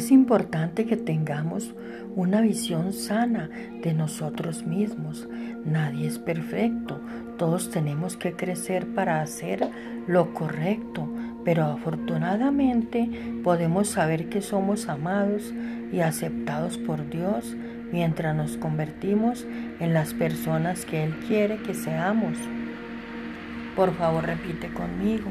Es importante que tengamos una visión sana de nosotros mismos. Nadie es perfecto. Todos tenemos que crecer para hacer lo correcto, pero afortunadamente podemos saber que somos amados y aceptados por Dios mientras nos convertimos en las personas que Él quiere que seamos. Por favor, repite conmigo.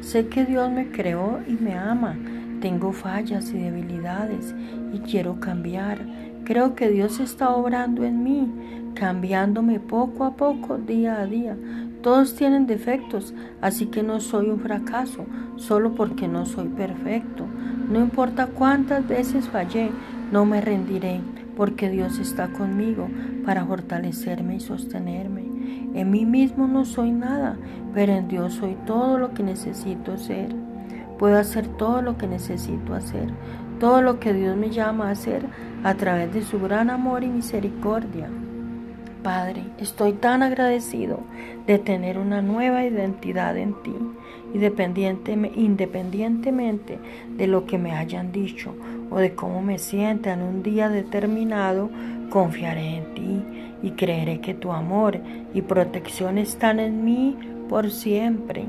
Sé que Dios me creó y me ama tengo fallas y debilidades y quiero cambiar. Creo que Dios está obrando en mí, cambiándome poco a poco, día a día. Todos tienen defectos, así que no soy un fracaso, solo porque no soy perfecto. No importa cuántas veces fallé, no me rendiré, porque Dios está conmigo para fortalecerme y sostenerme. En mí mismo no soy nada, pero en Dios soy todo lo que necesito ser. Puedo hacer todo lo que necesito hacer, todo lo que Dios me llama a hacer a través de su gran amor y misericordia. Padre, estoy tan agradecido de tener una nueva identidad en ti, independientemente de lo que me hayan dicho o de cómo me sienta en un día determinado, confiaré en ti y creeré que tu amor y protección están en mí por siempre.